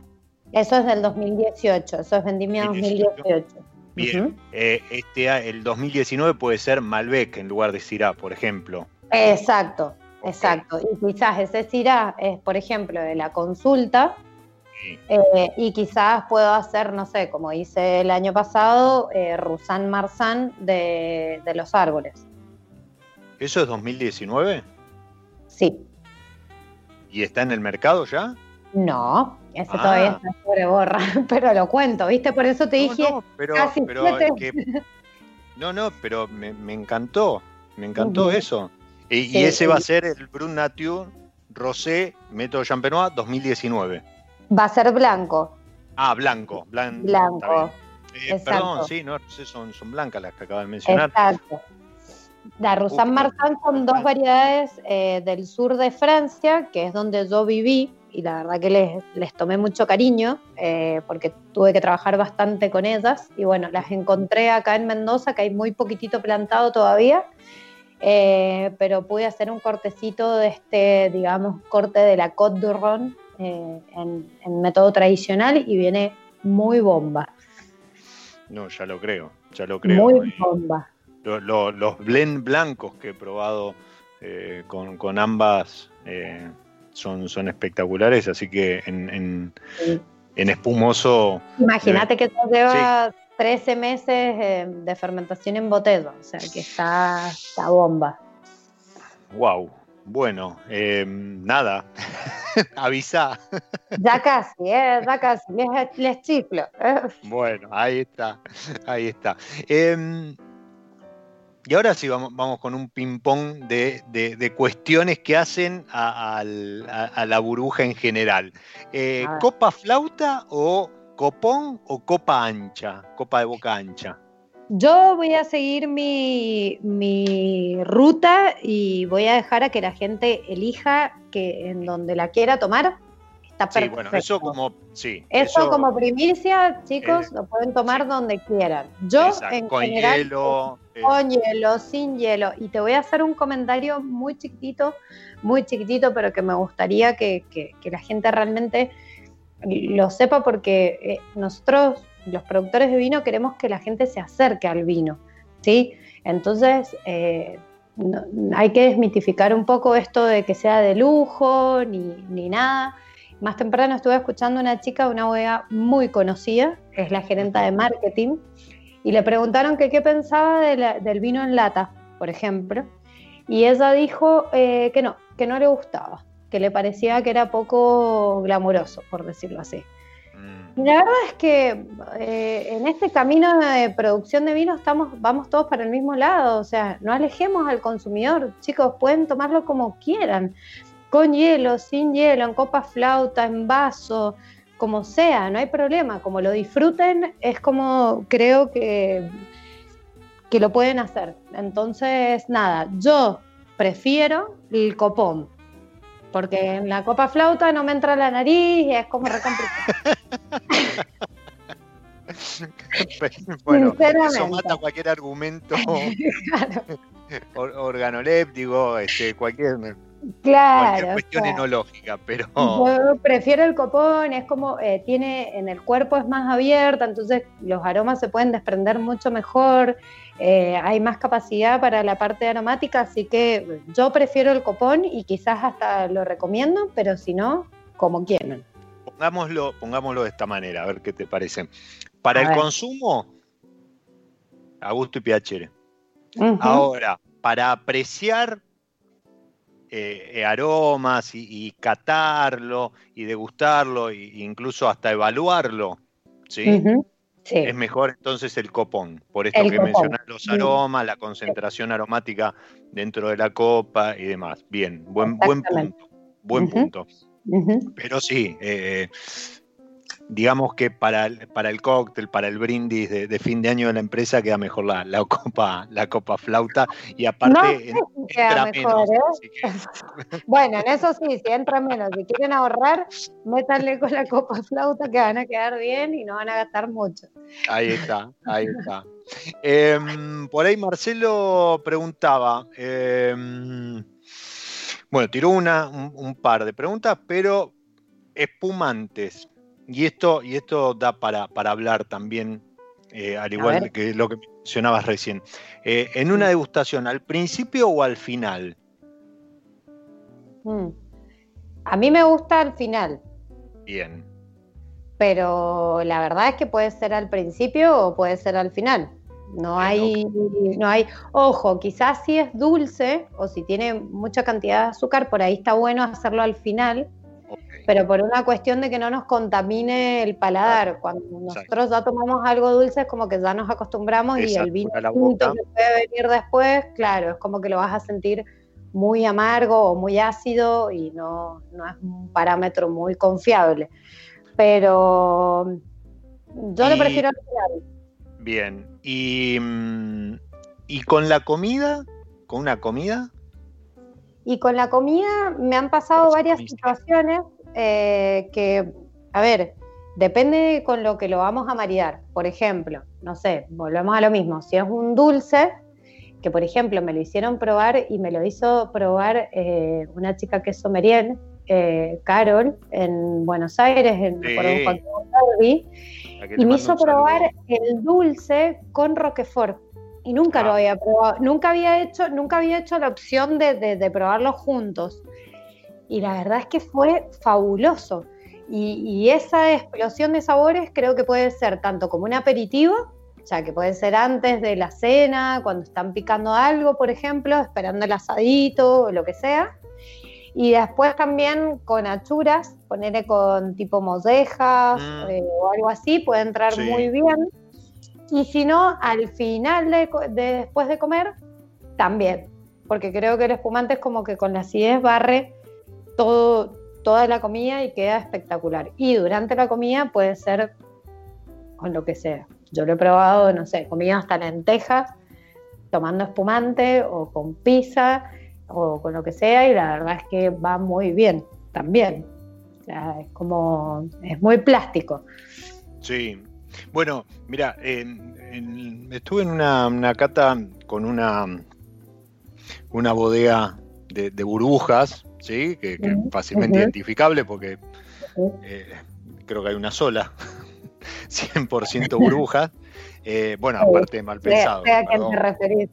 Eso es del 2018, eso es vendimia 2018. Bien, eh, este, el 2019 puede ser Malbec en lugar de Syrah, por ejemplo. Exacto, exacto. Y quizás ese Syrah es, por ejemplo, de la consulta. Eh, y quizás puedo hacer, no sé, como hice el año pasado, eh, Roussan Marsan de, de los árboles. ¿Eso es 2019? Sí. ¿Y está en el mercado ya? No, ese todavía ah. está sobre borra, pero lo cuento, ¿viste? Por eso te dije. No, pero, no, no, pero me, encantó, me encantó eso. Y, ese va a ser el Brun Nature Rosé Método Champenois 2019. Va a ser blanco. Ah, blanco. blanco. Eh, perdón, sí, no, son, son blancas las que acabas de mencionar. Exacto. La Roussan Martin son dos variedades eh, del sur de Francia, que es donde yo viví, y la verdad que les, les tomé mucho cariño eh, porque tuve que trabajar bastante con ellas y bueno, las encontré acá en Mendoza, que hay muy poquitito plantado todavía, eh, pero pude hacer un cortecito de este, digamos, corte de la Côte d'Oron eh, en, método tradicional y viene muy bomba. No, ya lo creo, ya lo creo. Muy bomba. los blend blancos que he probado con, con, ambas son, son espectaculares, así que en, espumoso. Imagínate que esto lleva 13 meses de fermentación en botella, o sea que está, está bomba. Wow, bueno, em, nada, avisa. Ya casi, ¿eh? ya casi, les, chiflo. Bueno, ahí está, ahí está. Em, y ahora sí vamos, vamos con un ping-pong de, cuestiones que hacen a, la burbuja en general. Eh, ¿Copa flauta o copón o copa ancha? Copa de boca ancha. Yo voy a seguir mi, mi, ruta y voy a dejar a que la gente elija que en donde la quiera tomar Sí, bueno, eso como, sí. Eso, como primicia, chicos, eh, lo pueden tomar donde quieran. Yo, en con hielo. Eh. Con hielo, sin hielo. Y te voy a hacer un comentario muy chiquitito, muy chiquitito, pero que me gustaría que, la gente realmente lo sepa porque eh, nosotros, los productores de vino, queremos que la gente se acerque al vino, ¿sí? Entonces, hay que desmitificar un poco esto de que sea de lujo ni, ni nada más temprano estuve escuchando a una chica de una bodega muy conocida, que es la gerenta de marketing, y le preguntaron que qué pensaba del vino en lata, por ejemplo, y ella dijo eh, que no, que no le gustaba, que le parecía que era poco glamuroso, por decirlo así. Mm. la verdad es que eh, en este camino de producción de vino estamos, vamos todos para el mismo lado, o sea, no alejemos al consumidor, chicos, pueden tomarlo como quieran con hielo, sin hielo, en copa flauta, en vaso, como sea, no hay problema, como lo disfruten, es como creo que, que lo pueden hacer. Entonces, nada, yo prefiero el copón, porque en la copa flauta no me entra la nariz y es como re bueno, eso mata cualquier argumento. Organoléptico, este, cualquier Claro. cuestión enológica, pero. Yo prefiero el copón, es como eh, tiene en el cuerpo es más abierta, entonces los aromas se pueden desprender mucho mejor, eh, hay más capacidad para la parte aromática, así que yo prefiero el copón y quizás hasta lo recomiendo, pero si no, como quieran. Pongámoslo, pongámoslo de esta manera, a ver qué te parece. Para el consumo, a gusto y piacere. Ahora, para apreciar eh, eh, aromas y, catarlo y degustarlo e incluso hasta evaluarlo, ¿sí? Es mejor entonces el copón, por esto que mencionas los aromas, la concentración aromática dentro de la copa y demás. Bien, buen, buen punto. Buen punto. Pero sí, eh, digamos que para el, para el cóctel, para el brindis de, fin de año de la empresa queda mejor la, la copa, la copa flauta y aparte entra menos. ¿eh? bueno, en eso sí, si entra menos, si quieren ahorrar, métanle con la copa flauta que van a quedar bien y no van a gastar mucho. Ahí está, ahí está. Em, por ahí Marcelo preguntaba, em, bueno, tiró una, un par de preguntas, pero espumantes. Y esto, y esto da para, hablar también, eh, al igual que lo que mencionabas recién. Eh, ¿En una degustación, al principio o al final? Mm. A mí me gusta al final. Bien. Pero la verdad es que puede ser al principio o puede ser al final. No hay, no hay, ojo, quizás si es dulce o si tiene mucha cantidad de azúcar, por ahí está bueno hacerlo al final, pero por una cuestión de que no nos contamine el paladar. Cuando nosotros ya tomamos algo dulce es como que ya nos acostumbramos y el vino que puede venir después, claro, es como que lo vas a sentir muy amargo o muy ácido y no, es un parámetro muy confiable. Pero yo lo prefiero al Bien, ¿Y, mm, ¿y con la comida? ¿Con una comida? Y con la comida me han pasado varias situaciones eh, que, a ver, depende con lo que lo vamos a maridar. Por ejemplo, no sé, volvemos a lo mismo. Si es un dulce, que por ejemplo me lo hicieron probar y me lo hizo probar eh, una chica que es sommelier, eh, Carol, en Buenos Aires, en sí. y me hizo probar el dulce con Roquefort. Y nunca lo ah. había probado, nunca había hecho, nunca había hecho la opción de, de, de probarlos juntos y la verdad es que fue fabuloso. Y, esa explosión de sabores creo que puede ser tanto como un aperitivo, o sea, que puede ser antes de la cena, cuando están picando algo, por ejemplo, esperando el asadito o lo que sea. Y después también con achuras, ponerle con tipo mollejas mm. eh, o algo así, puede entrar muy bien. Y si no, al final de, después de comer, también. Porque creo que el espumante es como que con la acidez barre todo, toda la comida y queda espectacular. Y durante la comida puede ser con lo que sea. Yo lo he probado, no sé, comida hasta lentejas, tomando espumante o con pizza o con lo que sea y la verdad es que va muy bien también. es como, es muy plástico. Sí. Bueno, mira, estuve en una, cata con una, una bodega de burbujas ¿sí? que, es fácilmente identificable porque eh, creo que hay una sola, 100% burbujas. Eh, bueno, aparte de mal pensado. Te referís.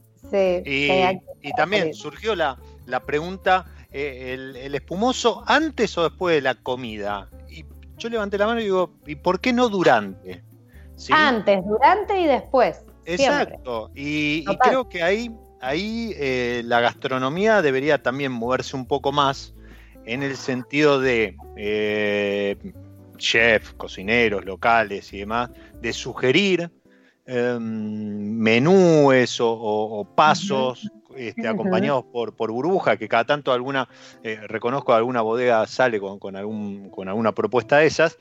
y, también surgió la, la pregunta, eh, el, espumoso antes o después de la comida? Y yo levanté la mano y digo, ¿y por qué no durante? Antes, durante y después. Exacto. Y, y, creo que ahí ahí eh, la gastronomía debería también moverse un poco más en el sentido de eh, chefs, cocineros locales y demás, de sugerir em, menúes o, pasos este, acompañados por, por, burbuja, que cada tanto alguna, eh, reconozco alguna bodega sale con, algún, con alguna propuesta de esas,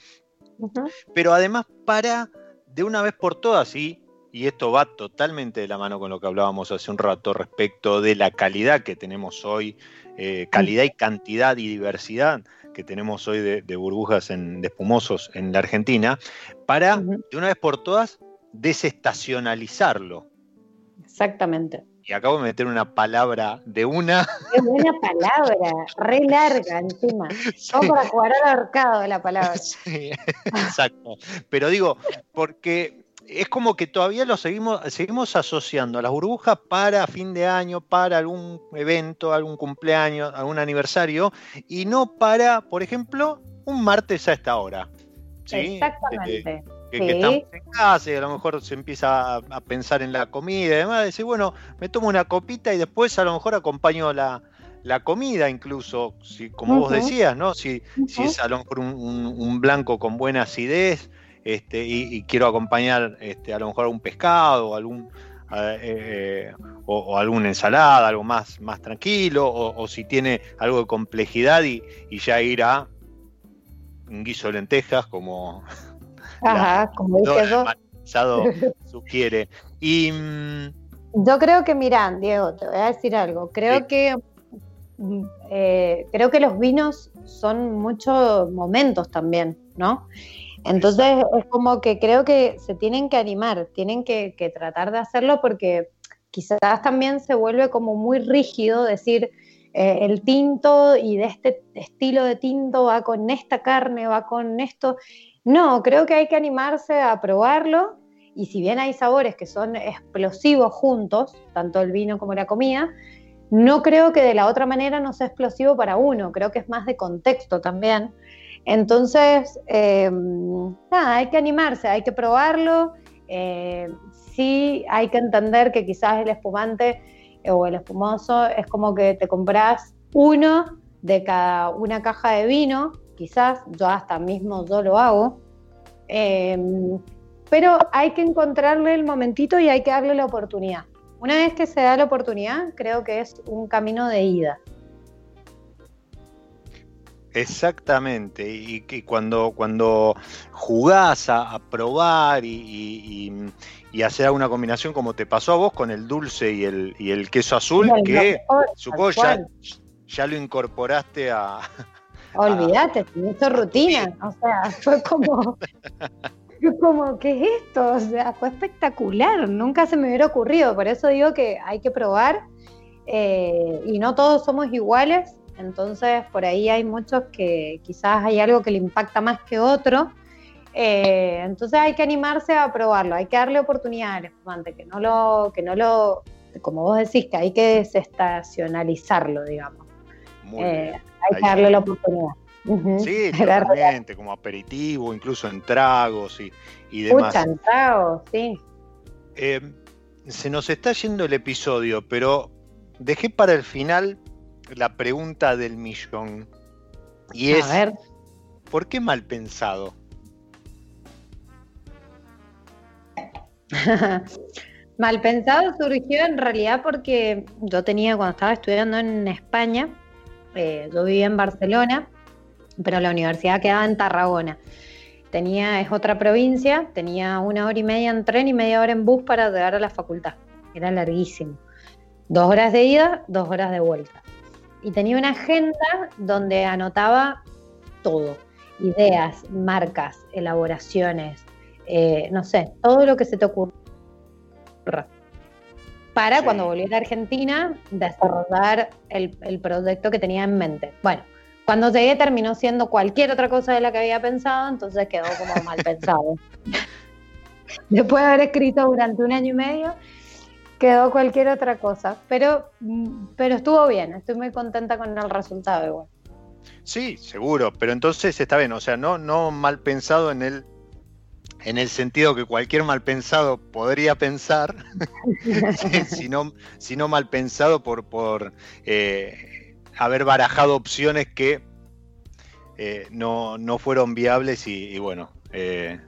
pero además para de una vez por todas, y, y esto va totalmente de la mano con lo que hablábamos hace un rato respecto de la calidad que tenemos hoy, eh, calidad y cantidad y diversidad que tenemos hoy de, burbujas en, de espumosos en la Argentina, para de una vez por todas desestacionalizarlo. Exactamente. Y acabo de meter una palabra de una. Es buena palabra, re larga encima. Vamos para jugar al arcado la palabra. Sí, exacto. Pero digo, porque es como que todavía lo seguimos, seguimos asociando a las burbujas para fin de año, para algún evento, algún cumpleaños, algún aniversario, y no para, por ejemplo, un martes a esta hora. Exactamente que, estamos en casa y a lo mejor se empieza a, pensar en la comida y demás, decir, bueno, me tomo una copita y después a lo mejor acompaño la, comida incluso, si, como vos decías, ¿no? Si, si, es a lo mejor un, blanco con buena acidez este, y, quiero acompañar este, a lo mejor un pescado o algún... Eh, o, alguna ensalada, algo más, más tranquilo, o, si tiene algo de complejidad y, y ya ir a un guiso de lentejas como, Ajá, como dije yo. sugiere. Y, mm, yo creo que, mira, Diego, te voy a decir algo. Creo que mm, eh, creo que los vinos son muchos momentos también, ¿no? Entonces es como que creo que se tienen que animar, tienen que, tratar de hacerlo porque quizás también se vuelve como muy rígido decir eh, el tinto y de este estilo de tinto va con esta carne, va con esto, no, creo que hay que animarse a probarlo y si bien hay sabores que son explosivos juntos, tanto el vino como la comida, no creo que de la otra manera no sea explosivo para uno, creo que es más de contexto también. Entonces, em, nada, hay que animarse, hay que probarlo. Eh, sí, hay que entender que quizás el espumante o el espumoso es como que te compras uno de cada una caja de vino quizás, yo hasta mismo yo lo hago, pero hay que encontrarle el momentito y hay que darle la oportunidad. Una vez que se da la oportunidad, creo que es un camino de ida. Exactamente, y que cuando, cuando jugás a, probar y, hacer alguna combinación como te pasó a vos con el dulce y el, y el queso azul, que supongo ya, ya lo incorporaste a, Olvídate, hizo rutina. O sea, fue como. Fue como, ¿qué es esto? O sea, fue espectacular. Nunca se me hubiera ocurrido. Por eso digo que hay que probar. Eh, y no todos somos iguales. Entonces, por ahí hay muchos que quizás hay algo que le impacta más que otro. Eh, entonces hay que animarse a probarlo, hay que darle oportunidad al espumante, que no lo, que no lo, como vos decís, que hay que desestacionalizarlo, digamos. Muy eh, bien. Hay que darle la oportunidad. Sí, totalmente, como aperitivo, incluso en tragos y, y demás. en tragos, sí. Eh, se nos está yendo el episodio, pero dejé para el final la pregunta del millón. Y es, ¿por qué mal pensado? mal pensado surgió en realidad porque yo tenía, cuando estaba estudiando en España, eh, yo vivía en Barcelona, pero la universidad quedaba en Tarragona. Tenía, es otra provincia, tenía una hora y media en tren y media hora en bus para llegar a la facultad. Era larguísimo. Dos horas de ida, dos horas de vuelta. Y tenía una agenda donde anotaba todo. Ideas, marcas, elaboraciones, eh, no sé, todo lo que se te ocurra para cuando volviera a Argentina desarrollar el, el, proyecto que tenía en mente. Bueno, cuando llegué terminó siendo cualquier otra cosa de la que había pensado, entonces quedó como mal pensado. Después de haber escrito durante un año y medio, quedó cualquier otra cosa. Pero, pero estuvo bien, estoy muy contenta con el resultado igual. Sí, seguro, pero entonces está bien, o sea, no, no mal pensado en el en el sentido que cualquier mal pensado podría pensar, sino, sino mal pensado por, por eh, haber barajado opciones que eh, no, fueron viables y, bueno, eh,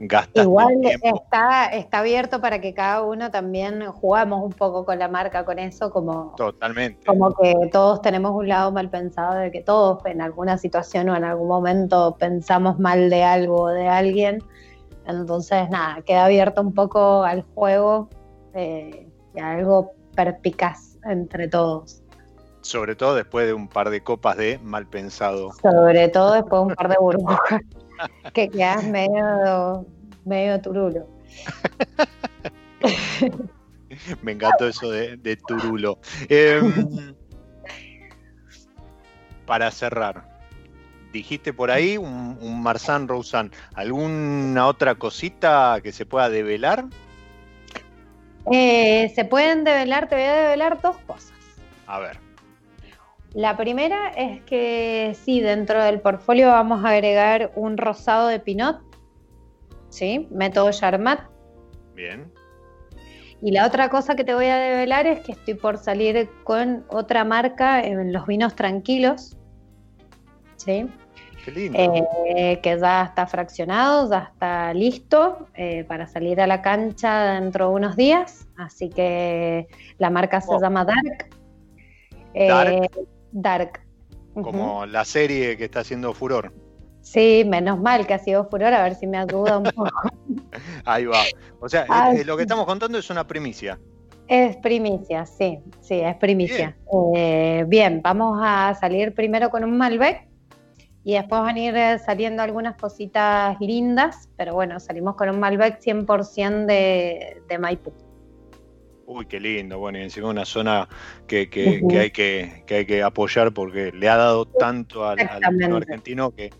gastas Igual está, está abierto para que cada uno también jugamos un poco con la marca, con eso, como, Totalmente. como que todos tenemos un lado mal pensado de que todos en alguna situación o en algún momento pensamos mal de algo o de alguien. Entonces, nada, queda abierto un poco al juego eh, y algo perpicaz entre todos. Sobre todo después de un par de copas de mal pensado. Sobre todo después de un par de burbujas. que quedas medio, medio turulo. Me encantó eso de, turulo. Em, para cerrar, dijiste por ahí un, un Marsan Roussan, ¿alguna otra cosita que se pueda develar? Eh, se pueden develar, te voy a develar dos cosas. A ver. La primera es que sí, dentro del portfolio vamos a agregar un rosado de Pinot, ¿sí? Método Charmat. Bien. Y la otra cosa que te voy a develar es que estoy por salir con otra marca en los vinos tranquilos, ¿sí? Qué lindo. Eh, que ya está fraccionado, ya está listo eh, para salir a la cancha dentro de unos días. Así que la marca se llama Dark. Dark. Eh, Dark. Como la serie que está haciendo furor. Sí, menos mal que ha sido furor, a ver si me ayuda un poco. Ahí va. O sea, Ay, eh, lo que estamos contando es una primicia. Es primicia, sí, sí, es primicia. Eh, bien, vamos a salir primero con un Malbec y después van a ir eh, saliendo algunas cositas lindas, pero bueno, salimos con un Malbec 100% de, de Maipú. Uy, qué lindo. Bueno, y encima una zona que, que, que hay que, que hay que apoyar porque le ha dado tanto al, argentino que,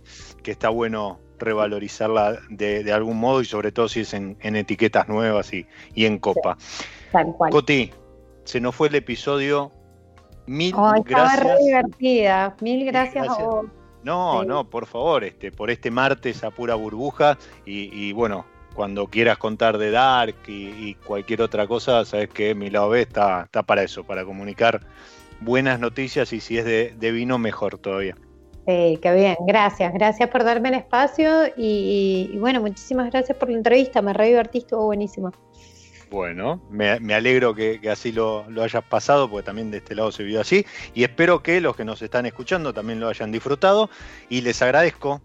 que está bueno revalorizarla de, de algún modo y sobre todo si es en, en etiquetas nuevas y, y en copa. Tal cual. Coti, se nos fue el episodio. Mil Ay, estaba re gracias. divertida. Mil gracias, gracias. a vos. No, Sí. no, por favor, este, por este martes a pura burbuja y, y bueno, cuando quieras contar de Dark y, y cualquier otra cosa, sabes que mi lado B está, está para eso, para comunicar buenas noticias y si es de, de vino, mejor todavía. Sí, qué bien. Gracias, gracias por darme el espacio y, y bueno, muchísimas gracias por la entrevista. Me re divertí, estuvo buenísimo. Bueno, me, me alegro que, que así lo, lo hayas pasado, porque también de este lado se vio así. Y espero que los que nos están escuchando también lo hayan disfrutado. Y les agradezco,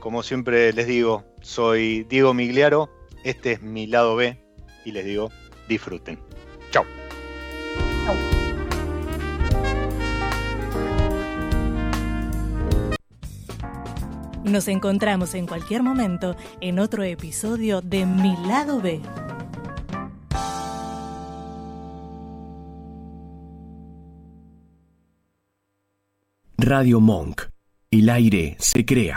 como siempre les digo, soy Diego Migliaro, este es mi lado B, y les digo, disfruten. Chao. Nos encontramos en cualquier momento en otro episodio de Mi lado B. Radio Monk. El aire se crea.